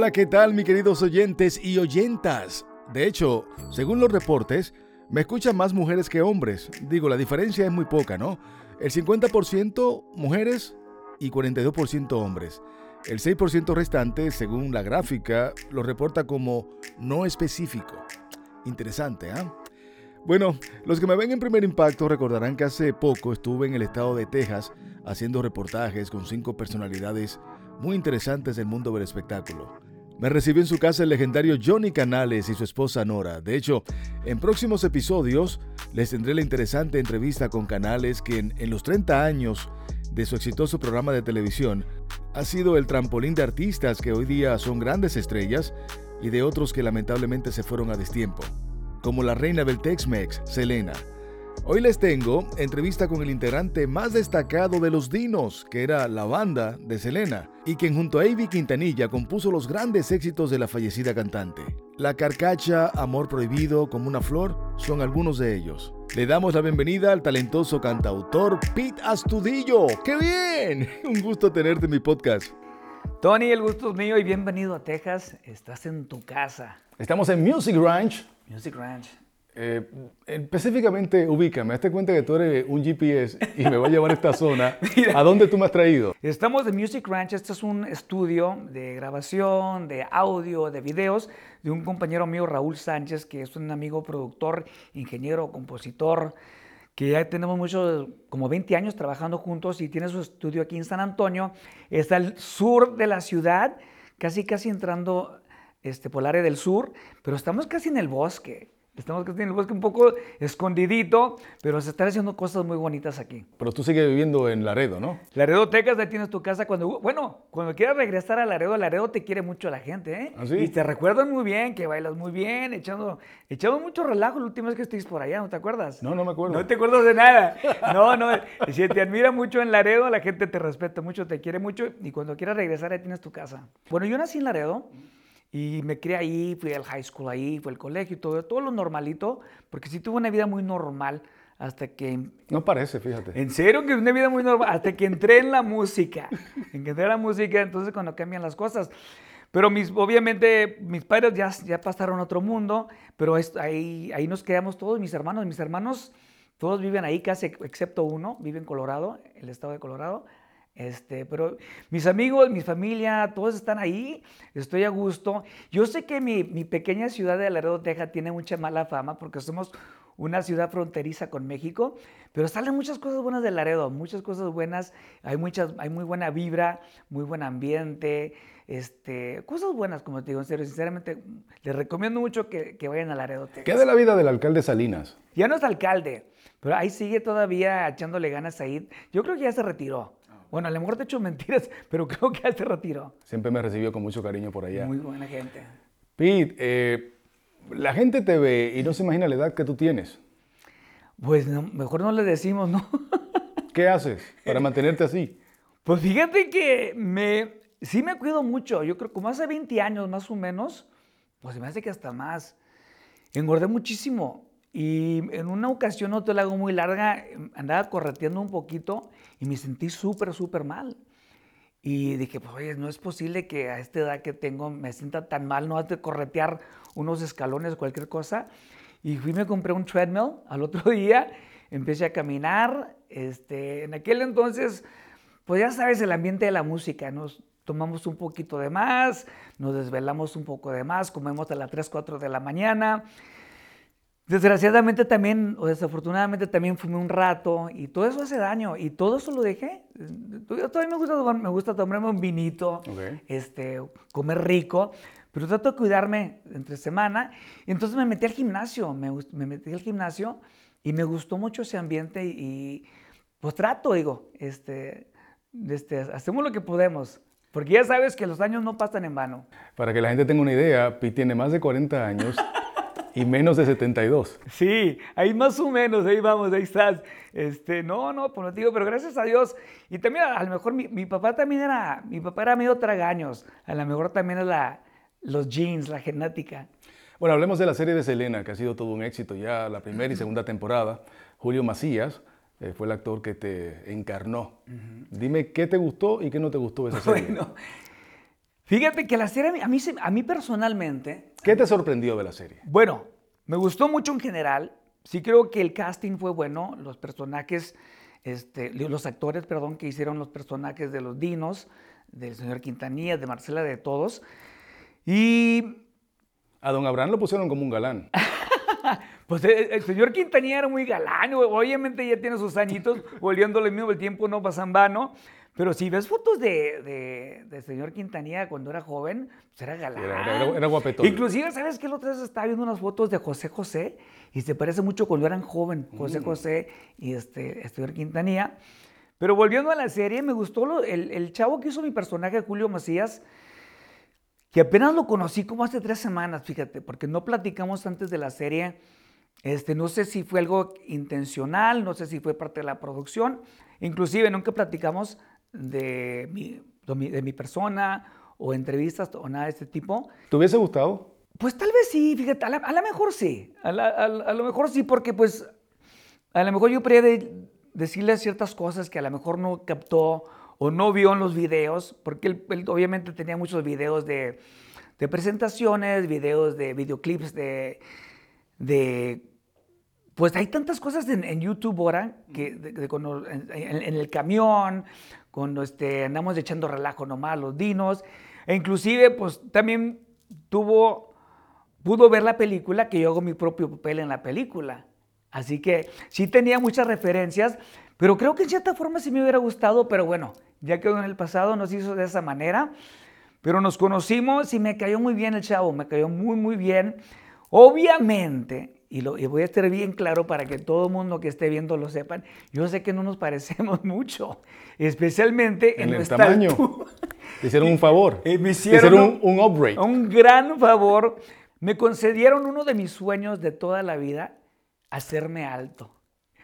Hola, ¿qué tal, mis queridos oyentes y oyentas? De hecho, según los reportes, me escuchan más mujeres que hombres. Digo, la diferencia es muy poca, ¿no? El 50% mujeres y 42% hombres. El 6% restante, según la gráfica, lo reporta como no específico. Interesante, ¿ah? Bueno, los que me ven en primer impacto recordarán que hace poco estuve en el estado de Texas haciendo reportajes con cinco personalidades muy interesantes del mundo del espectáculo. Me recibió en su casa el legendario Johnny Canales y su esposa Nora. De hecho, en próximos episodios les tendré la interesante entrevista con Canales, quien en los 30 años de su exitoso programa de televisión ha sido el trampolín de artistas que hoy día son grandes estrellas y de otros que lamentablemente se fueron a destiempo, como la reina del Tex-Mex, Selena. Hoy les tengo entrevista con el integrante más destacado de los Dinos, que era la banda de Selena, y quien junto a Avi Quintanilla compuso los grandes éxitos de la fallecida cantante. La carcacha, Amor Prohibido, Como una Flor, son algunos de ellos. Le damos la bienvenida al talentoso cantautor Pete Astudillo. ¡Qué bien! Un gusto tenerte en mi podcast. Tony, el gusto es mío y bienvenido a Texas. Estás en tu casa. Estamos en Music Ranch. Music Ranch. Eh, específicamente, ubícame, hazte cuenta que tú eres un GPS y me voy a llevar a esta zona. ¿A dónde tú me has traído? Estamos en Music Ranch. Este es un estudio de grabación, de audio, de videos de un compañero mío, Raúl Sánchez, que es un amigo productor, ingeniero, compositor, que ya tenemos muchos, como 20 años trabajando juntos y tiene su estudio aquí en San Antonio. Está al sur de la ciudad, casi casi entrando este, por el área del sur, pero estamos casi en el bosque. Estamos casi en el bosque un poco escondidito, pero se están haciendo cosas muy bonitas aquí. Pero tú sigues viviendo en Laredo, ¿no? Laredo, Texas, ahí tienes tu casa. Cuando, bueno, cuando quieras regresar a Laredo, Laredo te quiere mucho la gente, ¿eh? ¿Ah, sí? Y te recuerdan muy bien, que bailas muy bien, echando, echando mucho relajo la última vez que estuviste por allá, ¿no te acuerdas? No, no me acuerdo. No te acuerdas de nada. No, no. Si te admira mucho en Laredo, la gente te respeta mucho, te quiere mucho y cuando quieras regresar ahí tienes tu casa. Bueno, yo nací en Laredo. Y me crié ahí, fui al high school ahí, fui al colegio y todo, todo lo normalito, porque sí tuve una vida muy normal hasta que... No parece, fíjate. En serio que una vida muy normal, hasta que entré en la música. En que entré en la música, entonces cuando cambian las cosas. Pero mis, obviamente mis padres ya, ya pasaron a otro mundo, pero es- ahí, ahí nos quedamos todos, mis hermanos. Mis hermanos, todos viven ahí, casi excepto uno, vive en Colorado, el estado de Colorado. Este, pero mis amigos, mi familia, todos están ahí, estoy a gusto. Yo sé que mi, mi pequeña ciudad de Laredo, Texas, tiene mucha mala fama porque somos una ciudad fronteriza con México, pero salen muchas cosas buenas de Laredo, muchas cosas buenas, hay, muchas, hay muy buena vibra, muy buen ambiente, este, cosas buenas, como te digo, en serio, sinceramente, les recomiendo mucho que, que vayan a Laredo, Texas. ¿Qué de la vida del alcalde Salinas? Ya no es alcalde, pero ahí sigue todavía echándole ganas ahí. Yo creo que ya se retiró. Bueno, a lo mejor te he hecho mentiras, pero creo que ya se retiró. Siempre me recibió con mucho cariño por allá. Muy buena gente. Pete, eh, la gente te ve y no se imagina la edad que tú tienes. Pues no, mejor no le decimos, ¿no? ¿Qué haces para mantenerte así? Pues fíjate que me, sí me cuido mucho. Yo creo que como hace 20 años más o menos, pues se me hace que hasta más. Engordé muchísimo. Y en una ocasión, no te la hago muy larga, andaba correteando un poquito y me sentí súper, súper mal. Y dije, pues oye, no es posible que a esta edad que tengo me sienta tan mal, no has de corretear unos escalones o cualquier cosa. Y fui me compré un treadmill al otro día, empecé a caminar. Este, en aquel entonces, pues ya sabes, el ambiente de la música, nos tomamos un poquito de más, nos desvelamos un poco de más, comemos a las 3, 4 de la mañana. Desgraciadamente también, o desafortunadamente también fumé un rato y todo eso hace daño y todo eso lo dejé. Yo todavía me gusta, tomar- me gusta tomarme un vinito, Ok. este, comer rico, pero trato de cuidarme entre semana. Y entonces me metí al gimnasio, me, me metí al gimnasio y me gustó mucho ese ambiente y, y, pues trato, digo, este, este, hacemos lo que podemos, porque ya sabes que los años no pasan en vano. Para que la gente tenga una idea, Pete tiene más de 40 años y menos de 72. Sí, ahí más o menos, ahí vamos, ahí estás. Este, no, no, pues no te digo, pero gracias a Dios. Y también a, lo mejor mi, mi papá también era, mi papá era medio tragaños. A lo mejor también es la, los genes, la genética. Bueno, hablemos de la serie de Selena, que ha sido todo un éxito ya la primera y segunda temporada. Julio Macías eh, fue el actor que te encarnó. Dime qué te gustó y qué no te gustó de esa serie. Bueno, Fíjate que la serie a mí, a mí personalmente... ¿Qué te sorprendió de la serie? Bueno, me gustó mucho en general. Sí creo que el casting fue bueno. Los personajes, este, los actores, perdón, que hicieron los personajes de los dinos, del señor Quintanilla, de Marcela, de todos. Y... A don Abraham lo pusieron como un galán. pues eh, el, señor Quintanilla era muy galán, obviamente ya tiene sus añitos, volviéndole mismo el tiempo no pasa en vano. Pero si ves fotos de, de, señor Quintanilla cuando era joven, pues era galán. Era, guapetón. Inclusive, ¿sabes qué? La otra vez estaba viendo unas fotos de José José y se parece mucho cuando eran joven, José mm. José y este, el señor Quintanilla. Pero volviendo a la serie, me gustó el, el, chavo que hizo mi personaje, Julio Macías, que apenas lo conocí como hace tres semanas, fíjate, porque no platicamos antes de la serie. Este, no sé si fue algo intencional, no sé si fue parte de la producción. Inclusive nunca platicamos de mi, de mi persona o entrevistas o nada de este tipo. ¿Te hubiese gustado? Pues tal vez sí, fíjate, a, lo mejor sí, a, lo mejor sí, porque pues a lo mejor yo podría decirle ciertas cosas que a lo mejor no captó o no vio en los videos, porque él, obviamente tenía muchos videos de, de, presentaciones, videos de videoclips de, de pues hay tantas cosas en, YouTube ahora, que en, el camión, cuando este, andamos echando relajo nomás los dinos, e inclusive pues también tuvo, pudo ver la película que yo hago mi propio papel en la película. Así que sí tenía muchas referencias, pero creo que en cierta forma sí me hubiera gustado, pero bueno, ya quedó en el pasado, nos hizo de esa manera. Pero nos conocimos y me cayó muy bien el chavo, me cayó muy, muy bien. Obviamente, y, lo, voy a estar bien claro para que todo el mundo que esté viendo lo sepan, yo sé que no nos parecemos mucho, especialmente en, el tamaño. Te hicieron un favor. Eh, me hicieron, un, un upgrade. Un gran favor. Me concedieron uno de mis sueños de toda la vida, hacerme alto.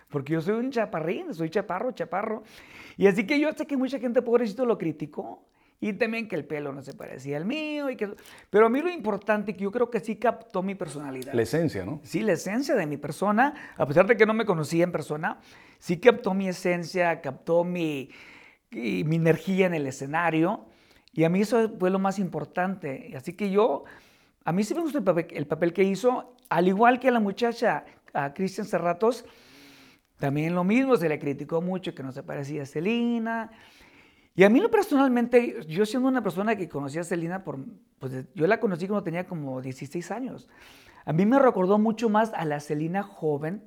Porque yo soy un chaparrín, soy chaparro, chaparro. Y así que yo sé que mucha gente pobrecito lo criticó. Y también que el pelo no se parecía al mío. Y que... Pero a mí lo importante que yo creo que sí captó mi personalidad. La esencia, ¿no? Sí, la esencia de mi persona, a pesar de que no me conocía en persona, sí captó mi esencia, captó mi, mi energía en el escenario. Y a mí eso fue lo más importante. Así que yo, a mí sí me gustó el papel, el papel que hizo, al igual que a la muchacha, a Cristian Serratos, también lo mismo, se le criticó mucho que no se parecía a Celina. Y a mí lo personalmente, yo siendo una persona que conocía a Selena, por, pues yo la conocí cuando tenía como 16 años. A mí me recordó mucho más a la Selena joven.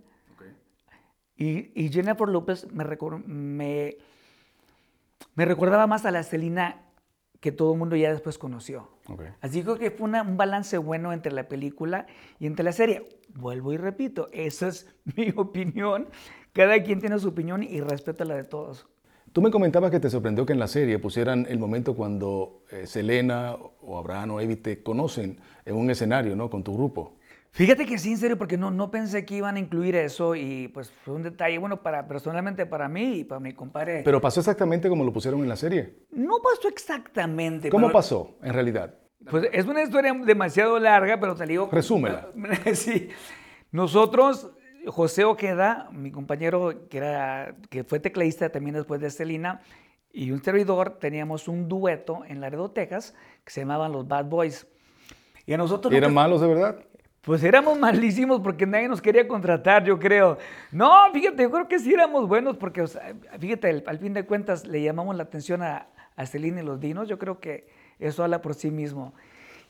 Y, y, Jennifer López me, me, me, recordaba más a la Selena que todo el mundo ya después conoció. Así que fue un balance bueno entre la película y entre la serie. Vuelvo y repito, esa es mi opinión. Cada quien tiene su opinión y respeta la de todos. Tú me comentabas que te sorprendió que en la serie pusieran el momento cuando eh, Selena o Abraham o Evi te conocen en un escenario, ¿no? Con tu grupo. Fíjate que sí, en serio, porque no, no pensé que iban a incluir eso y pues fue un detalle, bueno, para, personalmente para mí y para mi compadre. Pero pasó exactamente como lo pusieron en la serie. No pasó exactamente. ¿Cómo pasó en realidad? Pues es una historia demasiado larga, pero te digo... Resúmela. sí. Nosotros José Oqueda, mi compañero que, era, que fue tecladista también después de Celina, y un servidor, teníamos un dueto en Laredo, Texas, que se llamaban los Bad Boys. Y a nosotros... ¿Eran malos de verdad? Pues éramos malísimos porque nadie nos quería contratar, yo creo. No, fíjate, yo creo que sí éramos buenos porque, fíjate, al, fin de cuentas le llamamos la atención a, a Celina y los Dinos. Yo creo que eso habla por sí mismo.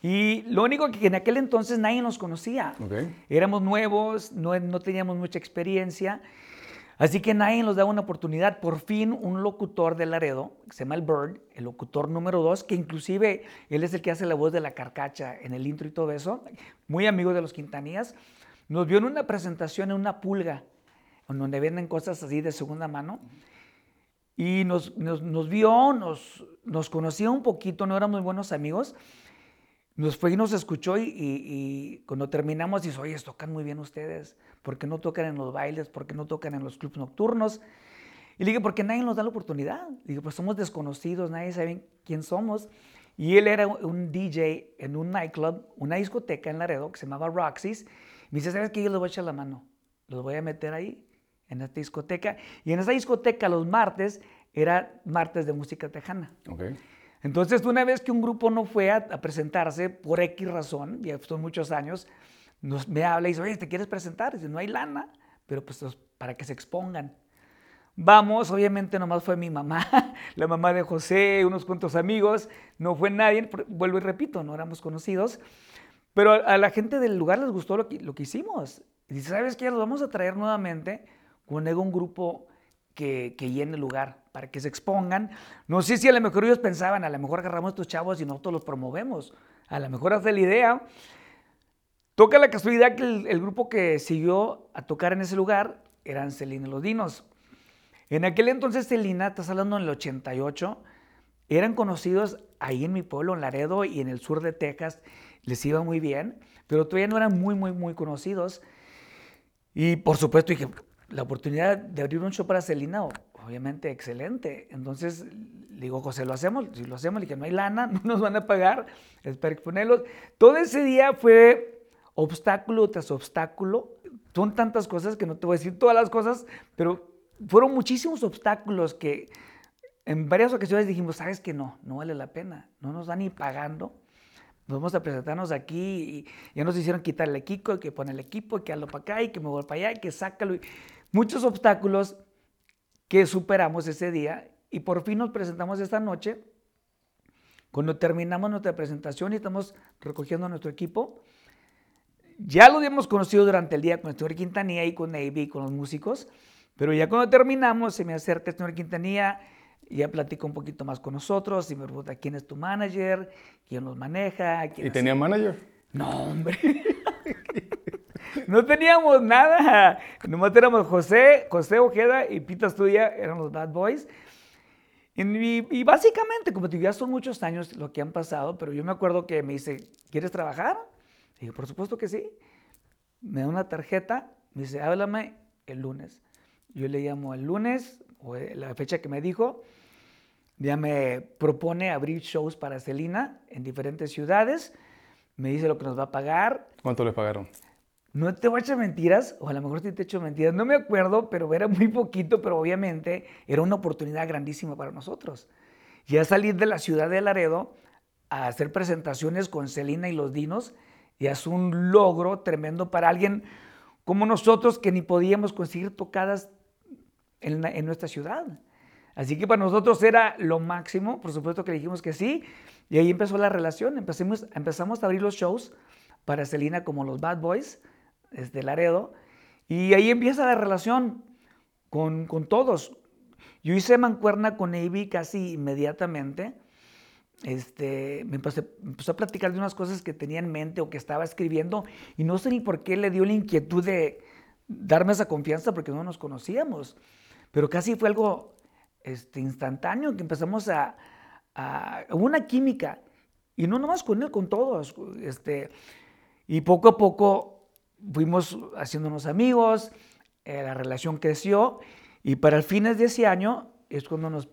Y lo único que en aquel entonces nadie nos conocía. Éramos nuevos, no, no, teníamos mucha experiencia. Así que nadie nos daba una oportunidad. Por fin un locutor de Laredo, que se llama el Bird, el locutor número dos, que inclusive él es el que hace la voz de la carcacha en el intro y todo eso, muy amigo de los Quintanías, nos vio en una presentación en una pulga, donde venden cosas así de segunda mano. Y nos, nos, nos vio, nos, nos conocía un poquito, no éramos buenos amigos, nos fue y nos escuchó y, cuando terminamos dice, oye, tocan muy bien ustedes, ¿por qué no tocan en los bailes? ¿Por qué no tocan en los clubes nocturnos? Y le dije, porque nadie nos da la oportunidad. Le dije, pues somos desconocidos, nadie sabe quién somos. Y él era un DJ en un nightclub, una discoteca en Laredo que se llamaba Roxy's. Me dice, ¿sabes qué? Yo les voy a echar la mano. Los voy a meter ahí, en esta discoteca. Y en esa discoteca los martes era martes de música tejana. Okay. Entonces, una vez que un grupo no fue a, presentarse por X razón, ya son muchos años, nos, me habla y dice, oye, ¿te quieres presentar? dice, no hay lana, pero pues para que se expongan. Vamos, obviamente nomás fue mi mamá, la mamá de José, unos cuantos amigos, no fue nadie, vuelvo y repito, no éramos conocidos, pero a la gente del lugar les gustó lo que, lo que hicimos. Y dice, ¿sabes qué? Los vamos a traer nuevamente con un grupo que, que el lugar, para que se expongan. No sé si a lo mejor ellos pensaban, a lo mejor agarramos a estos chavos y nosotros los promovemos. A lo mejor hace la idea. Toca la casualidad que el, grupo que siguió a tocar en ese lugar eran Celina Los Dinos. En aquel entonces Celina, estás hablando en el 88, eran conocidos ahí en mi pueblo, en Laredo y en el sur de Texas, les iba muy bien, pero todavía no eran muy, muy, muy conocidos. Y por supuesto dije, la oportunidad de abrir un show para Celina, obviamente excelente. Entonces le digo, José, ¿lo hacemos? Si lo hacemos, le dije, no hay lana, no nos van a pagar, espero exponerlos. Todo ese día fue obstáculo tras obstáculo. Son tantas cosas que no te voy a decir todas las cosas, pero fueron muchísimos obstáculos que en varias ocasiones dijimos, sabes que no, no vale la pena, no nos dan ni pagando. Vamos a presentarnos aquí y ya nos hicieron quitar el equipo, que pone el equipo, que hazlo para acá y que me voy para allá, y que sácalo. Muchos obstáculos que superamos ese día y por fin nos presentamos esta noche. Cuando terminamos nuestra presentación y estamos recogiendo nuestro equipo, ya lo habíamos conocido durante el día con el señor Quintanilla y con Navy y con los músicos, pero ya cuando terminamos, se me acerca el señor Quintanilla, ya platica un poquito más con nosotros y me pregunta quién es tu manager, quién los maneja. ¿Y tenía manager? No, hombre. no teníamos nada. Nomás éramos José, José Ojeda y Pita Estudia, eran los Bad Boys. Y, básicamente, como te ya son muchos años lo que han pasado, pero yo me acuerdo que me dice, ¿quieres trabajar? Y por supuesto que sí. Me da una tarjeta, me dice, háblame el lunes. Yo le llamo el lunes, o la fecha que me dijo, ya me propone abrir shows para Celina en diferentes ciudades, me dice lo que nos va a pagar. ¿Cuánto le pagaron? No te voy a echar mentiras, o a lo mejor sí te he hecho mentiras, no me acuerdo, pero era muy poquito, pero obviamente era una oportunidad grandísima para nosotros. Ya salir de la ciudad de Laredo a hacer presentaciones con Celina y los Dinos, ya es un logro tremendo para alguien como nosotros que ni podíamos conseguir tocadas en, nuestra ciudad. Así que para nosotros era lo máximo, por supuesto que dijimos que sí, y ahí empezó la relación, empezamos, empezamos a abrir los shows para Celina como los Bad Boys, desde Laredo, y ahí empieza la relación con, con todos. Yo hice mancuerna con Avi casi inmediatamente, este, me, empecé, empezó a platicar de unas cosas que tenía en mente o que estaba escribiendo, y no sé ni por qué le dio la inquietud de darme esa confianza porque no nos conocíamos. Pero casi fue algo este, instantáneo que empezamos a, a, una química. Y no nomás con él, con todos. Este, y poco a poco fuimos haciéndonos amigos, eh, la relación creció. Y para el fines de ese año es cuando nos,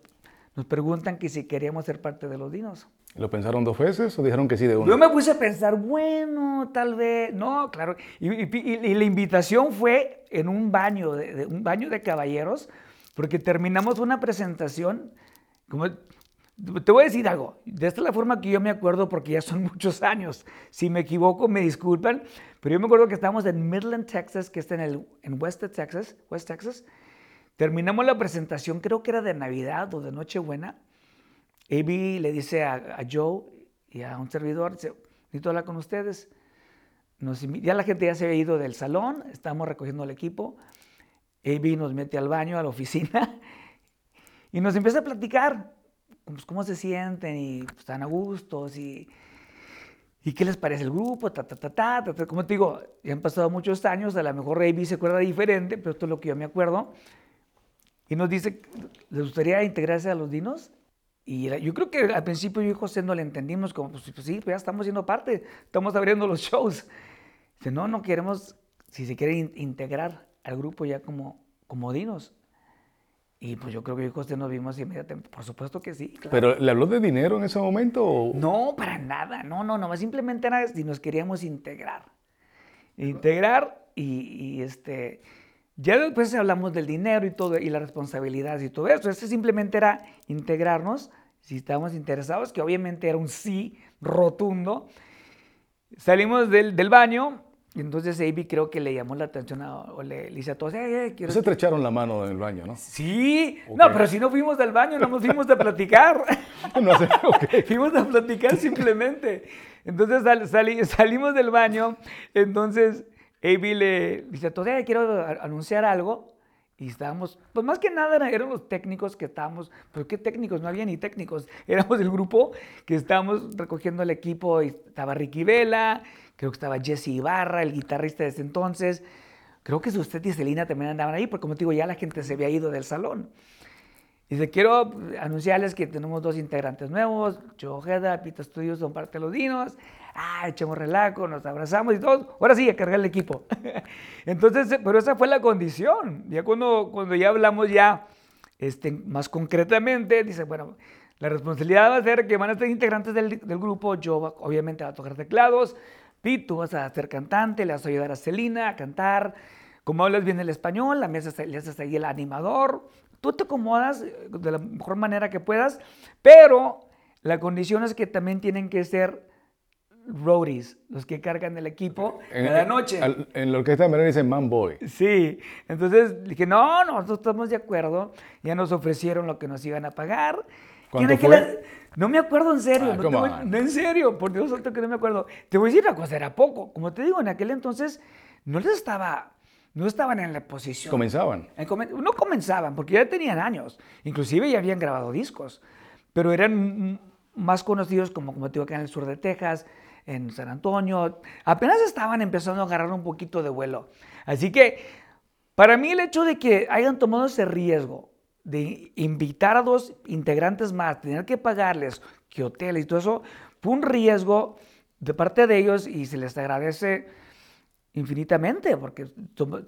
nos preguntan que si queríamos ser parte de los dinos. ¿Lo pensaron dos veces o dijeron que sí de uno? Yo me puse a pensar, bueno, tal vez, no, claro. Y, y, la invitación fue en un baño, de, un baño de caballeros, porque terminamos una presentación, como, te voy a decir algo, de esta es la forma que yo me acuerdo porque ya son muchos años. Si me equivoco, me disculpan, pero yo me acuerdo que estábamos en Midland, Texas, que está en, el, en West Texas, West Texas. Terminamos la presentación, creo que era de Navidad o de Nochebuena. Avi le dice a, Joe y a un servidor, dice, necesito hablar con ustedes. ya la gente ya se había ido del salón, estamos recogiendo el equipo. AB nos mete al baño, a la oficina, y nos empieza a platicar pues, cómo se sienten y pues, están a gustos y, y qué les parece el grupo, ta, ta, ta, ta, Como te digo, ya han pasado muchos años, a lo mejor AB se acuerda diferente, pero esto es lo que yo me acuerdo. Y nos dice, ¿les gustaría integrarse a los dinos? Y yo creo que al principio yo y José no le entendimos, como, pues, pues sí, pues ya estamos siendo parte, estamos abriendo los shows. Dice, no, no queremos, si se quiere integrar al grupo ya como, como dinos. Y pues yo creo que yo y José nos vimos inmediatamente. Por supuesto que sí. ¿Pero le habló de dinero en ese momento? No, para nada. No, no, no. Simplemente era si nos queríamos integrar. Integrar y, este. Ya después hablamos del dinero y todo, y la responsabilidad y todo eso. Este simplemente era integrarnos si estábamos interesados, que obviamente era un sí rotundo. Salimos del, del baño y entonces Avi creo que le llamó la atención a, o le, le dice a todos, eh, eh, quiero... Se estrecharon la mano en el baño, ¿no? Sí, no, pero si no fuimos del baño, no nos fuimos a platicar. no sé, ok. fuimos a platicar simplemente. Entonces sal- sali- salimos del baño, entonces Avi le dice a todos, eh, quiero anunciar algo. Y estábamos, pues más que nada eran, eran los técnicos que estábamos, pues qué técnicos, no había ni técnicos, éramos el grupo que estábamos recogiendo el equipo, y estaba Ricky Vela, creo que estaba Jesse Ibarra, el guitarrista de ese entonces, creo que usted y Celina también andaban ahí, porque como te digo, ya la gente se había ido del salón. Dice, quiero anunciarles que tenemos dos integrantes nuevos, Joe Ojeda, Pita Studios, son parte de los dinos. Ah, echamos relajo, nos abrazamos y todo. Ahora sí, a cargar el equipo. Entonces, eh, pero esa fue la condición. Ya cuando, cuando ya hablamos ya este, más concretamente, dice, bueno, la responsabilidad va a ser que van a ser integrantes del, del grupo. Yo obviamente va a tocar teclados. Pete, tú vas a ser cantante, le vas a ayudar a Celina a cantar. Como hablas bien el español, la mesa le haces ahí el animador. Tú te acomodas eh, de la mejor manera que puedas, pero la condición es que también tienen que ser roadies, los que cargan el equipo cada noche. al- en la orquesta de dicen man boy. Sí, entonces dije, no, no, nosotros estamos de acuerdo. Ya nos ofrecieron lo que nos iban a pagar. ¿Cuánto en fue? No me acuerdo en serio, Ah, no, no, en serio, por Dios santo que no me acuerdo. Te voy a decir una cosa, era poco. Como te digo, en aquel entonces no les estaba, no estaban en la posición. Comenzaban. En come- No comenzaban, porque ya tenían años. Inclusive ya habían grabado discos. Pero eran más conocidos como, como te digo, acá en el sur de Texas, en San Antonio. Apenas estaban empezando a agarrar un poquito de vuelo. Así que, para mí el hecho de que hayan tomado ese riesgo de invitar a dos integrantes más, tener que pagarles que hoteles y todo eso, fue un riesgo de parte de ellos y se les agradece infinitamente, porque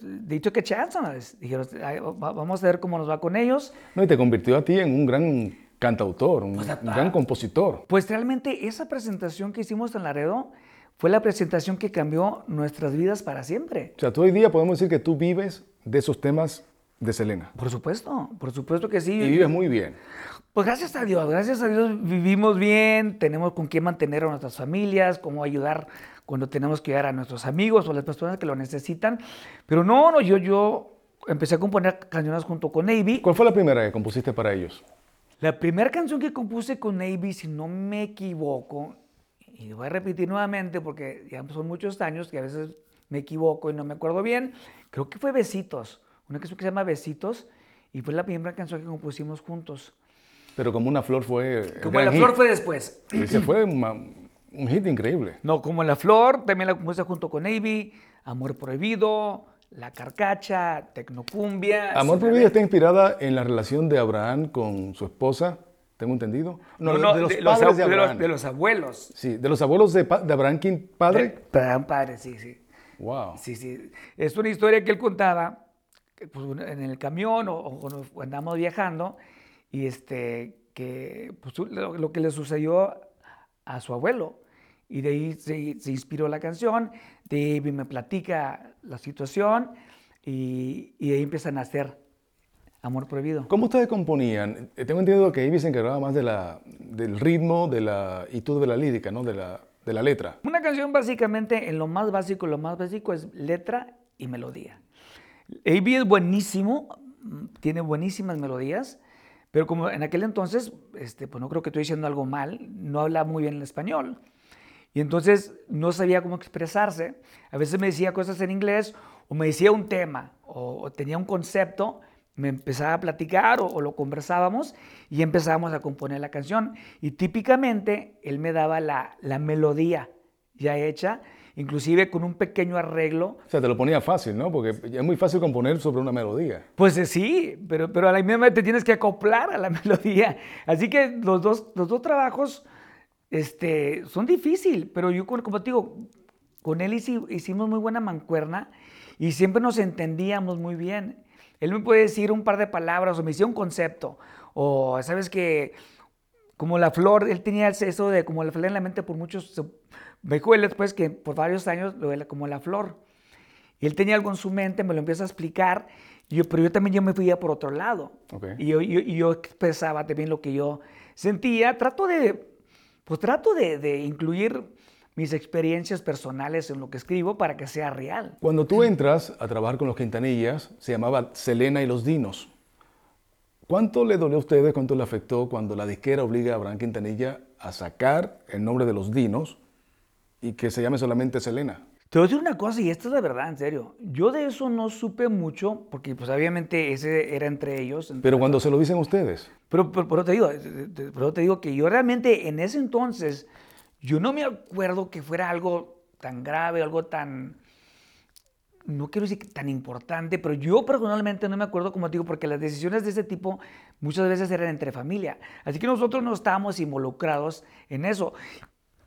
dicho que chance, dijeron, "Ay, va- vamos a ver cómo nos va con ellos. No, y te convirtió a ti en un gran cantautor, un, Pues, un ah, gran compositor. Pues realmente esa presentación que hicimos en Laredo fue la presentación que cambió nuestras vidas para siempre. O sea, tú hoy día podemos decir que tú vives de esos temas de Selena. Por supuesto, por supuesto que sí. Y vives muy bien. Pues gracias a Dios, gracias a Dios vivimos bien, tenemos con qué mantener a nuestras familias, cómo ayudar cuando tenemos que ayudar a nuestros amigos o las personas que lo necesitan. Pero no, no, yo, yo empecé a componer canciones junto con Navy. ¿Cuál fue la primera que compusiste para ellos? La primera canción que compuse con Navy, si no me equivoco, y voy a repetir nuevamente porque ya son muchos años que a veces me equivoco y no me acuerdo bien, creo que fue Besitos, una canción que se llama Besitos, y fue la primera canción que compusimos juntos. Pero como una flor fue... Como la hit. flor fue después. Ese fue una- un hit increíble. No, como La Flor, también la compuse junto con Navy, Amor Prohibido, La Carcacha, Tecnocumbia. Amor Prohibido está inspirada en la relación de Abraham con su esposa, tengo entendido. No, no, de los de, los, padres ab- de de los- Abraham. de los abuelos. Sí, de los abuelos de, Abraham, ¿quién padre? Padre, padre, sí, sí. Wow. Sí, sí. Es una historia que él contaba pues, en el camión o, o cuando andamos viajando y este, que pues, lo, lo que le sucedió a su abuelo. Y de ahí se, se inspiró la canción, David me platica la situación y, y de ahí empiezan a hacer Amor Prohibido. ¿Cómo ustedes componían? Eh, Tengo entendido que Ivy se encargaba más de la, del ritmo de la, y tú de la lírica, ¿no? De la, de la letra. Una canción básicamente, en lo más básico, lo más básico es letra y melodía. AB es buenísimo, mm, tiene buenísimas melodías, pero como en aquel entonces, este, pues no creo que estoy diciendo algo mal, no habla muy bien el español. Y entonces no sabía cómo expresarse. A veces me decía cosas en inglés o me decía un tema o, o tenía un concepto, me empezaba a platicar o, o lo conversábamos y empezábamos a componer la canción. Y típicamente él me daba la, la melodía ya hecha, inclusive con un pequeño arreglo O sea, te lo ponía fácil, ¿no? Porque es muy fácil componer sobre una melodía. Pues eh, sí, pero, pero a la misma vez te tienes que acoplar a la melodía. Así que los dos, los dos trabajos este, son difíciles, pero yo, como te digo, con él hici- hicimos muy buena mancuerna y siempre nos entendíamos muy bien. Él me puede decir un par de palabras o me decía un concepto, o sabes que como la flor, él tenía eso de como la flor en la mente por muchos, me dijo él después que por varios años lo de la- como la flor. Y él tenía algo en su mente, me lo empieza a explicar, y yo, pero yo también yo me fui a por otro lado. Ok. Y yo, yo- y yo expresaba también lo que yo sentía, trato de, pues trato de, de incluir mis experiencias personales en lo que escribo para que sea real. Cuando tú entras a trabajar con los Quintanillas, se llamaba Selena y los Dinos. ¿Cuánto le dolió a ustedes, cuánto le afectó cuando la disquera obliga a Abraham Quintanilla a sacar el nombre de los Dinos y que se llame solamente Selena? Te voy a decir una cosa, y esta es la verdad, en serio. Yo de eso no supe mucho, porque pues obviamente ese era entre ellos. Pero cuando se lo dicen ustedes. Pero, pero, te digo, pero te digo que yo realmente en ese entonces, yo no me acuerdo que fuera algo tan grave, algo tan no quiero decir tan importante, pero yo personalmente no me acuerdo, como digo, porque las decisiones de ese tipo muchas veces eran entre familia. Así que nosotros no estábamos involucrados en eso.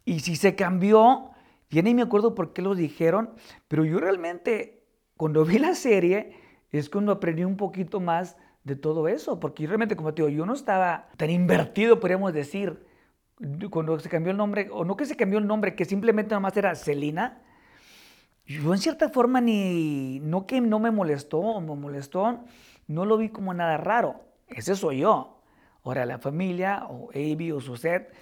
Y si se cambió, ya ni me acuerdo por qué lo dijeron, pero yo realmente, cuando vi la serie, es cuando aprendí un poquito más de todo eso, porque realmente, como te digo, yo no estaba tan invertido, podríamos decir, cuando se cambió el nombre, o no que se cambió el nombre, que simplemente nomás era Celina yo en cierta forma ni, no que no me molestó o me molestó, no lo vi como nada raro. Ese soy yo. Ahora la familia o Avi o Suset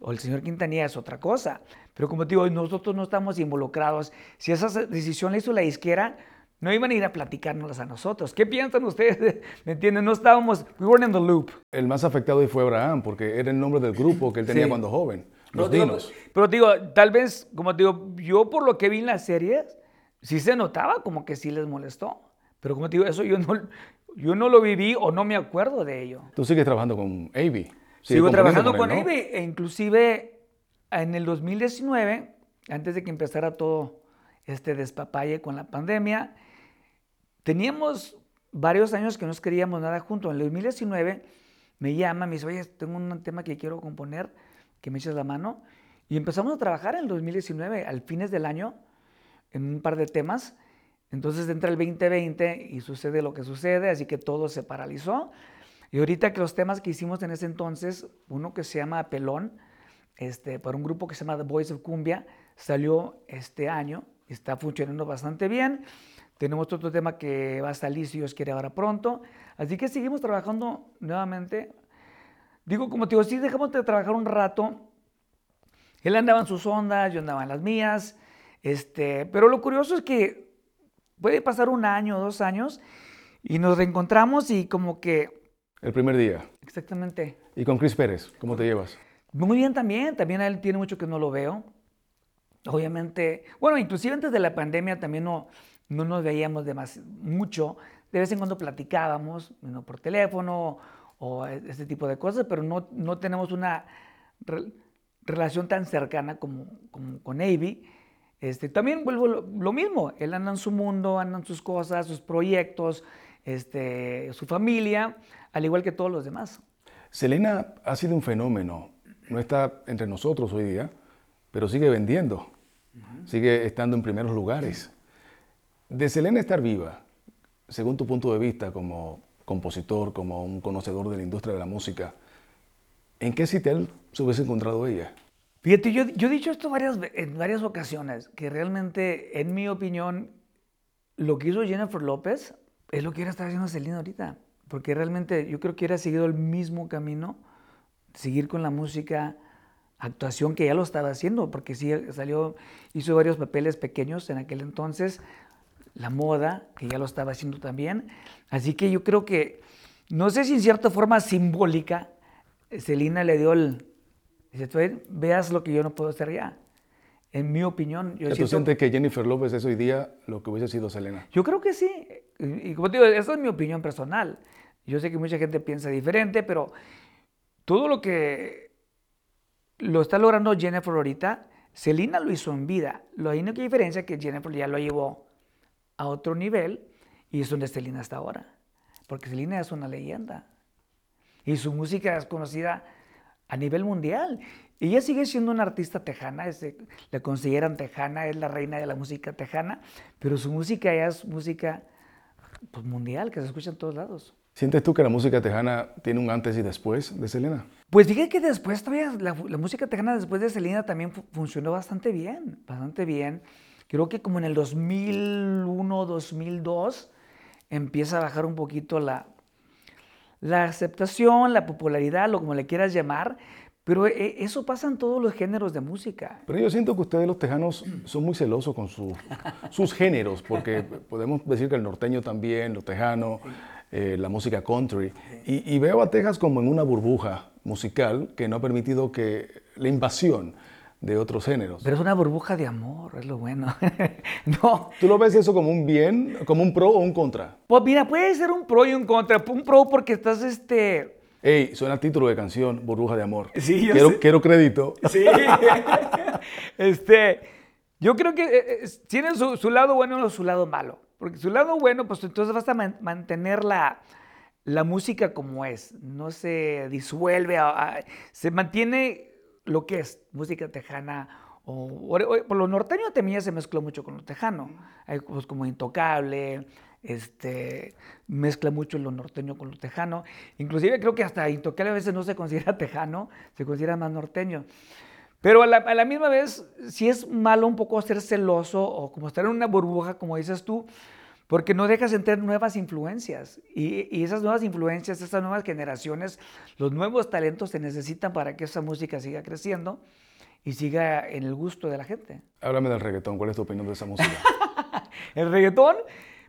o el señor Quintanilla es otra cosa. Pero como te digo, nosotros no estamos involucrados. Si esa decisión la hizo la izquierda, no iban a ir a platicárnoslas a nosotros. ¿Qué piensan ustedes? ¿Me entienden? No estábamos, we weren't in the loop. El más afectado fue Abraham, porque era el nombre del grupo que él tenía cuando joven. Los dinos. pero digo, tal vez, como digo, yo por lo que vi en las series, sí se notaba como que sí les molestó. Pero como te digo, eso yo no, yo no lo viví o no me acuerdo de ello. Tú sigues trabajando con Avi. Sigo trabajando con, Avi. E inclusive en el 2019, antes de que empezara todo este despapalle con la pandemia, teníamos varios años que no queríamos nada juntos. En el 2019 me llama, me dice, oye, tengo un tema que quiero componer que me eches la mano. Y empezamos a trabajar en el 2019, al fines del año, en un par de temas. Entonces entra el 2020 y sucede lo que sucede, así que todo se paralizó. Y ahorita que los temas que hicimos en ese entonces, uno que se llama Pelón, este, para un grupo que se llama The Boys of Cumbia, salió este año está funcionando bastante bien. Tenemos otro tema que va a salir, si Dios quiere, ahora pronto. Así que seguimos trabajando nuevamente Digo, como te digo, sí dejamos de trabajar un rato. Él andaba en sus ondas, yo andaba en las mías. Este, pero lo curioso es que puede pasar un año, dos años, y nos reencontramos y como que... El primer día. Exactamente. ¿Y con Chris Pérez? ¿Cómo te llevas? Muy bien también. También a él tiene mucho que no lo veo. Obviamente, bueno, inclusive antes de la pandemia también no, no nos veíamos mucho. De vez en cuando platicábamos, por teléfono o este tipo de cosas, pero no, no tenemos una relación tan cercana como, como con Avi. Este, también vuelvo lo, mismo, él anda en su mundo, anda en sus cosas, sus proyectos, este, su familia, al igual que todos los demás. Selena ha sido un fenómeno, no está entre nosotros hoy día, pero sigue vendiendo, sigue estando en primeros lugares. De Selena estar viva, según tu punto de vista como compositor, como un conocedor de la industria de la música, ¿en qué sitio se hubiese encontrado ella? Fíjate, yo, yo he dicho esto varias, en varias ocasiones, que realmente, en mi opinión, lo que hizo Jennifer López es lo que hubiera estado haciendo Selena ahorita. Porque realmente yo creo que hubiera seguido el mismo camino, seguir con la música, actuación que ya lo estaba haciendo, porque sí salió, hizo varios papeles pequeños en aquel entonces, la moda, que ya lo estaba haciendo también. Así que yo creo que, no sé si en cierta forma simbólica, Celina le dio el, dice, veas lo que yo no puedo hacer ya. En mi opinión, yo ¿Tú sientes que Jennifer López es hoy día lo que hubiese sido Selena? Yo creo que sí. Y como te digo, esa es mi opinión personal. Yo sé que mucha gente piensa diferente, pero todo lo que lo está logrando Jennifer ahorita, Selena lo hizo en vida. La única diferencia es que Jennifer ya lo llevó a otro nivel y es donde Selena está ahora. Porque Selena es una leyenda. Y su música es conocida a nivel mundial. Ella sigue siendo una artista tejana, es, la consideran tejana, es la reina de la música tejana, pero su música ya es música pues, mundial, que se escucha en todos lados. ¿Sientes tú que la música tejana tiene un antes y después de Selena? Pues dije que después todavía, la, la música tejana después de Selena también funcionó bastante bien, bastante bien. Creo que como en el 2001, 2002, empieza a bajar un poquito la, la aceptación, la popularidad, lo como le quieras llamar, pero eh, eso pasa en todos los géneros de música. Pero yo siento que ustedes los tejanos son muy celosos con sus géneros, porque podemos decir que el norteño también, los tejanos, eh, la música country. Y, veo a Texas como en una burbuja musical que no ha permitido que la invasión de otros géneros. Pero es una burbuja de amor, es lo bueno. no. ¿Tú lo ves eso como un bien, como un pro o un contra? Pues mira, puede ser un pro y un contra. Un pro porque estás este Ey, suena título de canción, Burbuja de Amor. Sí, yo quiero, quiero crédito. Sí. este, yo creo que eh, eh, tiene su, lado bueno y su lado malo. Porque su lado bueno, pues entonces vas a mantener la, la, música como es. No se disuelve, se mantiene lo que es música tejana. O, por lo norteño también se mezcló mucho con lo tejano. Hay cosas como Intocable, este, mezcla mucho lo norteño con lo tejano. Inclusive creo que hasta Intocable a veces no se considera tejano, se considera más norteño. Pero a la, misma vez, si es malo un poco ser celoso o como estar en una burbuja, como dices tú, porque no dejas entrar nuevas influencias. Y, y, esas nuevas influencias, esas nuevas generaciones, los nuevos talentos se necesitan para que esa música siga creciendo y siga en el gusto de la gente. Háblame del reggaetón, ¿cuál es tu opinión de esa música? el reggaetón,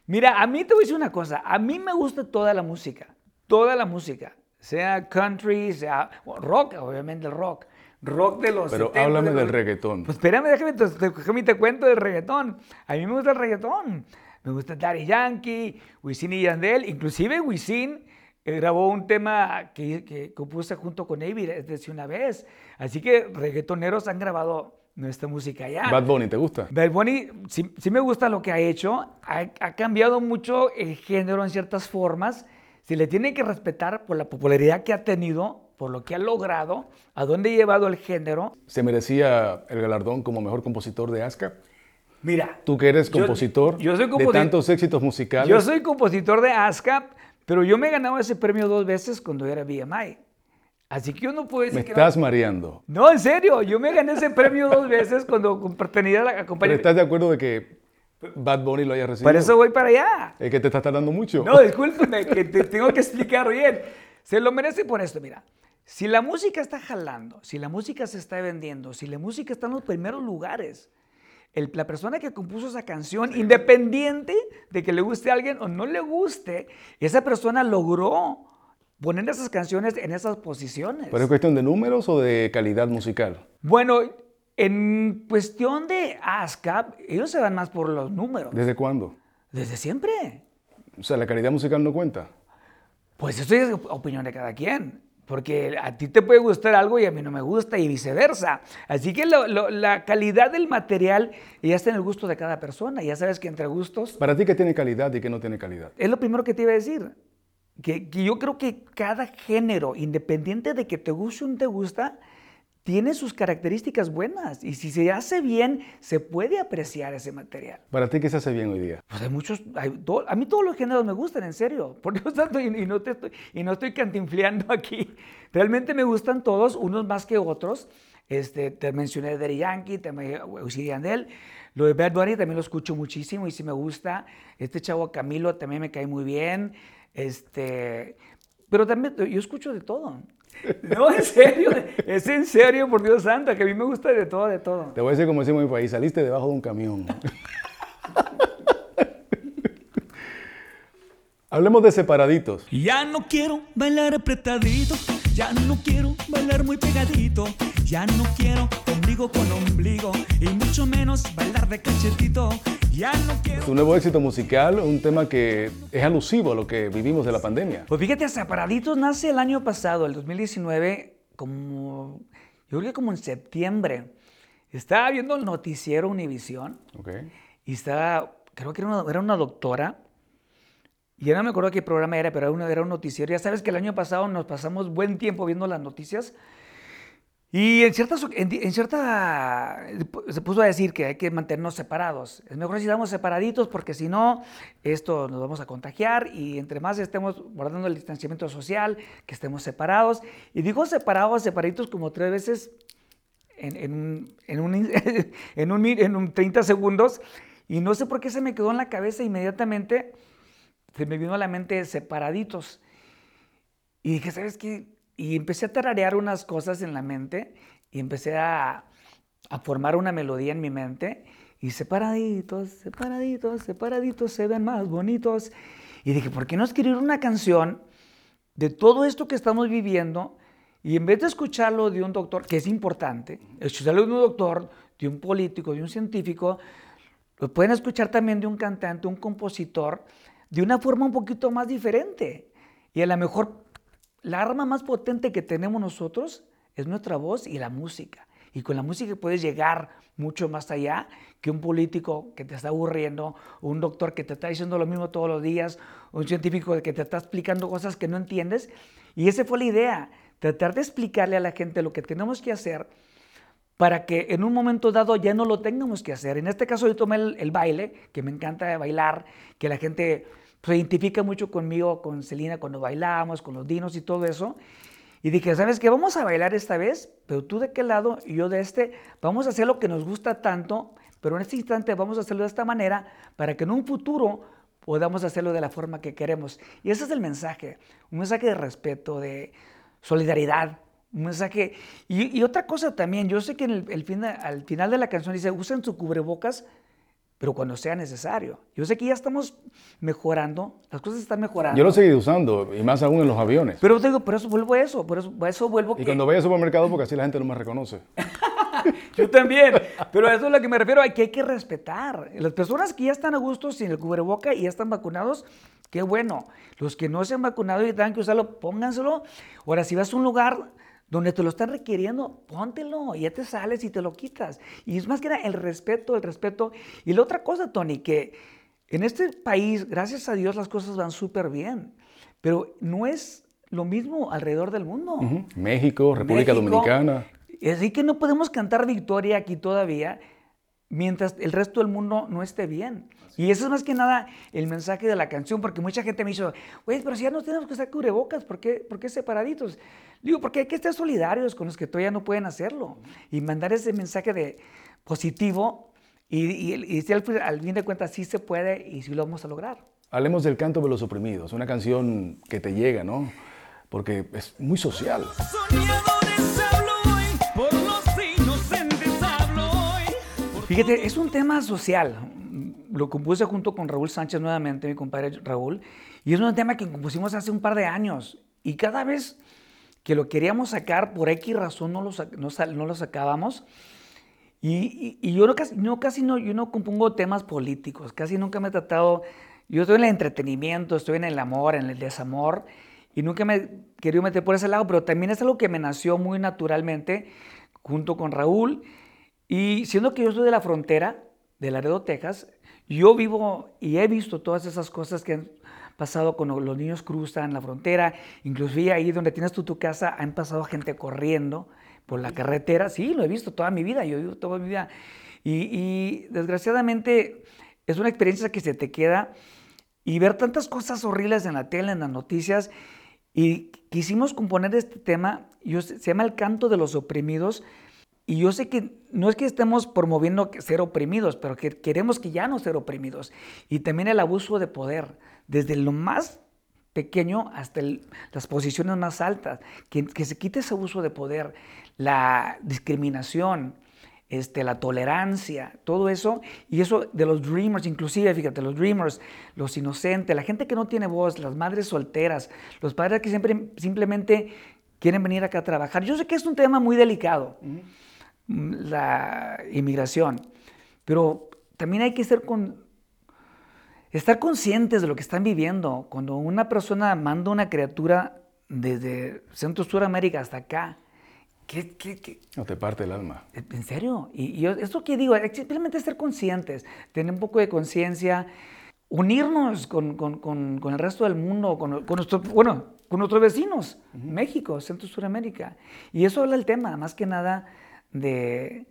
Mira, a mí te voy a decir una cosa, a mí me gusta toda la música, toda la música, sea country, sea rock, obviamente el rock, rock de los Pero háblame del reggaetón. Pues espérame, déjame déjame te cuento del reggaetón. A mí me gusta el reggaetón. Me gusta Daddy Yankee, Wisin y Yandel, inclusive Wisin eh, grabó un tema que, que compuse junto con Avi desde una vez. Así que reggaetoneros han grabado nuestra música ya. Bad Bunny, ¿te gusta? Bad Bunny, sí, me gusta lo que ha hecho. Ha, cambiado mucho el género en ciertas formas. Se le tiene que respetar por la popularidad que ha tenido, por lo que ha logrado, a dónde ha llevado el género. ¿Se merecía el galardón como mejor compositor de ASCAP? Mira. Tú que eres compositor, yo, soy de tantos éxitos musicales. Yo soy compositor de ASCAP, pero yo me he ganado ese premio dos veces cuando era BMI. Así que yo no puedo decir me estás mareando. No, en serio. Yo me gané ese premio dos veces cuando pertenecía a la compañía. ¿Estás de acuerdo de que Bad Bunny lo haya recibido? Por eso voy para allá. Es que te estás tardando mucho. No, discúlpeme, que te tengo que explicar bien. Se lo merece por esto, mira. Si la música está jalando, si la música se está vendiendo, si la música está en los primeros lugares, la persona que compuso esa canción, independiente de que le guste a alguien o no le guste, esa persona logró poner esas canciones en esas posiciones. ¿Pero es cuestión de números o de calidad musical? Bueno, en cuestión de ASCAP, ellos se van más por los números. ¿Desde cuándo? Desde siempre. O sea, ¿la calidad musical no cuenta? Pues eso es opinión de cada quien. Porque a ti te puede gustar algo y a mí no me gusta y viceversa. Así que la calidad del material ya está en el gusto de cada persona. Ya sabes que entre gustos... ¿Para ti qué tiene calidad y qué no tiene calidad? Es lo primero que te iba a decir que, yo creo que cada género, independiente de que te guste o no te gusta, tiene sus características buenas y si se hace bien, se puede apreciar ese material. ¿Para ti qué se hace bien hoy día? Pues hay muchos, a mí todos los géneros me gustan, en serio, por Dios santo, y, no te estoy, y no estoy cantinfleando aquí. Realmente me gustan todos, unos más que otros. Este, te mencioné de Yankee, te mencioné Andel. Lo de Bad Bunny también lo escucho muchísimo y sí me gusta. Este chavo Camilo también me cae muy bien. Este, pero también yo escucho de todo. No, en serio, es en serio, por Dios santo, que a mí me gusta de todo, de todo. Te voy a decir como decimos en mi país, saliste debajo de un camión. Hablemos de separaditos. Ya no quiero bailar apretadito, ya no quiero bailar muy pegadito, ya no quiero ombligo con ombligo y mucho menos bailar de cachetito. Ya no quiero. Tu nuevo éxito musical, un tema que es alusivo a lo que vivimos de la pandemia. Pues fíjate, Separaditos nace el año pasado, el 2019, como, yo creo que como en septiembre. Estaba viendo el noticiero Univisión. Okay. Y estaba, creo que era una, era una doctora. Y ya no me acuerdo qué programa era, pero era, una, era un noticiero. Ya sabes que el año pasado nos pasamos buen tiempo viendo las noticias. Y en, ciertas, en, cierta, se puso a decir que hay que mantenernos separados. Es mejor si estamos separaditos porque si no, esto nos vamos a contagiar y entre más estemos guardando el distanciamiento social, que estemos separados. Y digo separados, separaditos como tres veces en, en, en, un, en, un, en un 30 segundos. Y no sé por qué se me quedó en la cabeza inmediatamente, se me vino a la mente separaditos. Y dije, ¿sabes qué? Y empecé a tararear unas cosas en la mente y empecé a, a formar una melodía en mi mente. Y separaditos, separaditos, separaditos se ven más bonitos. Y dije, ¿por qué no escribir una canción de todo esto que estamos viviendo? Y en vez de escucharlo de un doctor, que es importante, escucharlo de un doctor, de un político, de un científico, lo pueden escuchar también de un cantante, un compositor, de una forma un poquito más diferente. Y a lo mejor la arma más potente que tenemos nosotros es nuestra voz y la música. Y con la música puedes llegar mucho más allá que un político que te está aburriendo, un doctor que te está diciendo lo mismo todos los días, un científico que te está explicando cosas que no entiendes. Y esa fue la idea, tratar de explicarle a la gente lo que tenemos que hacer para que en un momento dado ya no lo tengamos que hacer. En este caso yo tomé el, baile, que me encanta bailar, que la gente se identifica mucho conmigo, con Celina, cuando bailamos, con los dinos y todo eso. Y dije, ¿sabes qué? Vamos a bailar esta vez, pero tú de qué lado y yo de este. Vamos a hacer lo que nos gusta tanto, pero en este instante vamos a hacerlo de esta manera para que en un futuro podamos hacerlo de la forma que queremos. Y ese es el mensaje, un mensaje de respeto, de solidaridad, un mensaje. Y, otra cosa también, yo sé que al final de la canción dice, usen su cubrebocas, pero cuando sea necesario. Yo sé que ya estamos mejorando, las cosas están mejorando. Yo lo seguí usando, y más aún en los aviones. Pero digo, por eso vuelvo a eso, por eso, eso vuelvo Y cuando vaya al supermercado, porque así la gente no me reconoce. Yo también, pero eso es a lo que me refiero, hay que hay que respetar. Las personas que ya están a gusto sin el cubreboca y ya están vacunados, qué bueno. Los que no se han vacunado y tengan que usarlo, pónganselo. Ahora, si vas a un lugar donde te lo están requiriendo, póntelo, y ya te sales y te lo quitas. Y es más que nada el respeto, el respeto. Y la otra cosa, Tony, que en este país, gracias a Dios, las cosas van súper bien, pero no es lo mismo alrededor del mundo. México, República Dominicana. Así que no podemos cantar victoria aquí todavía mientras el resto del mundo no esté bien. Y eso es más que nada el mensaje de la canción, porque mucha gente me dice, güey, pero si ya no tenemos que estar cubrebocas, ¿por qué, ¿por qué separaditos? Digo, porque hay que estar solidarios con los que todavía no pueden hacerlo y mandar ese mensaje de positivo y, y, al, al fin de cuentas sí se puede y sí lo vamos a lograr. Hablemos del canto de los oprimidos, una canción que te llega, ¿no? Porque es muy social. Fíjate, es un tema social. Lo compuse junto con Raúl Sánchez nuevamente, mi compadre Raúl, y es un tema que compusimos hace un par de años. Y cada vez que lo queríamos sacar, por X razón no lo, no, lo sacábamos. Y, yo, no, casi, no, casi no, yo no compongo temas políticos, casi nunca me he tratado, yo estoy en el entretenimiento, estoy en el amor, en el desamor, y nunca me he querido meter por ese lado, pero también es algo que me nació muy naturalmente junto con Raúl. Y siendo que yo soy de la frontera, de Laredo, Texas, yo vivo y he visto todas esas cosas que han pasado cuando los niños cruzan la frontera, inclusive ahí donde tienes tú tu casa, han pasado gente corriendo por la carretera, sí, lo he visto toda mi vida, yo vivo toda mi vida. Y, desgraciadamente es una experiencia que se te queda. Y ver tantas cosas horribles en la tele, en las noticias, y quisimos componer este tema, se llama El canto de los oprimidos, y yo sé que no es que estemos promoviendo ser oprimidos, pero que queremos que ya no ser oprimidos. Y también el abuso de poder, desde lo más pequeño hasta las posiciones más altas, que, se quite ese abuso de poder, la discriminación, este, la tolerancia, todo eso, y eso de los dreamers, inclusive, fíjate, los dreamers, los inocentes, la gente que no tiene voz, las madres solteras, los padres que siempre, simplemente quieren venir acá a trabajar. Yo sé que es un tema muy delicado la inmigración. Pero también hay que ser con, estar conscientes de lo que están viviendo. Cuando una persona manda una criatura desde Centro Suramérica hasta acá, ¿qué, qué, No te parte el alma. ¿En serio? Y, yo, esto que digo, es simplemente ser conscientes, tener un poco de conciencia, unirnos con, con, con, con, el resto del mundo, con, nuestro, bueno, con nuestros vecinos, México, Centro Suramérica. Y eso habla el tema, más que nada de,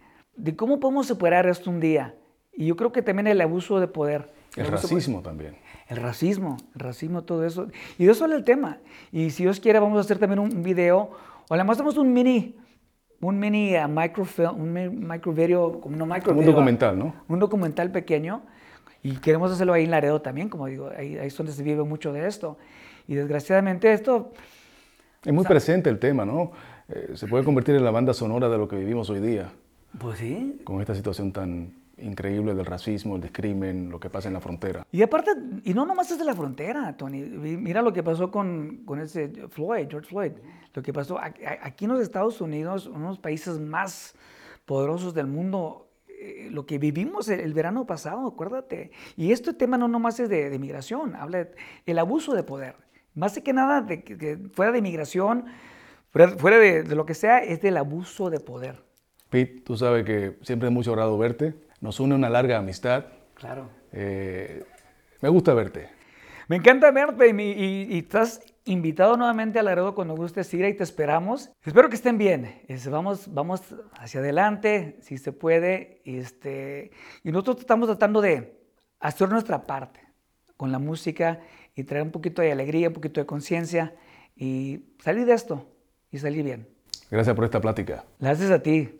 cómo podemos superar esto un día. Y yo creo que también el abuso de poder. El, racismo también. El racismo, el racismo, todo eso. Y de eso es el tema. Y si Dios quiere, vamos a hacer también un video, o le mostramos un mini, un mini uh, microfilm, un micro video, como no micro Un documental, ¿no? Un documental pequeño. Y queremos hacerlo ahí en Laredo también, como digo, ahí, ahí es donde se vive mucho de esto. Y desgraciadamente esto Es muy presente el tema, ¿no? Eh, se puede convertir en la banda sonora de lo que vivimos hoy día. Pues sí. Con esta situación tan increíble del racismo, el discrimen, lo que pasa en la frontera. Y aparte, y no nomás es de la frontera, Tony. Mira lo que pasó con, con ese Floyd, George Floyd. Lo que pasó aquí en los Estados Unidos, uno de los países más poderosos del mundo, eh, lo que vivimos el, verano pasado, acuérdate. Y este tema no nomás es de, de migración, habla del abuso de poder. Más que nada, de, fuera de migración, fuera, de, de, lo que sea, es del abuso de poder. Pete, tú sabes que siempre es mucho agrado verte. Nos une una larga amistad. Claro. Eh, me gusta verte. Me encanta verte y, estás invitado nuevamente al Laredo cuando gustes ir y te esperamos. Espero que estén bien. Vamos, vamos hacia adelante, si se puede. Este, y nosotros estamos tratando de hacer nuestra parte con la música y traer un poquito de alegría, un poquito de conciencia y salir de esto y salir bien. Gracias por esta plática. Gracias a ti.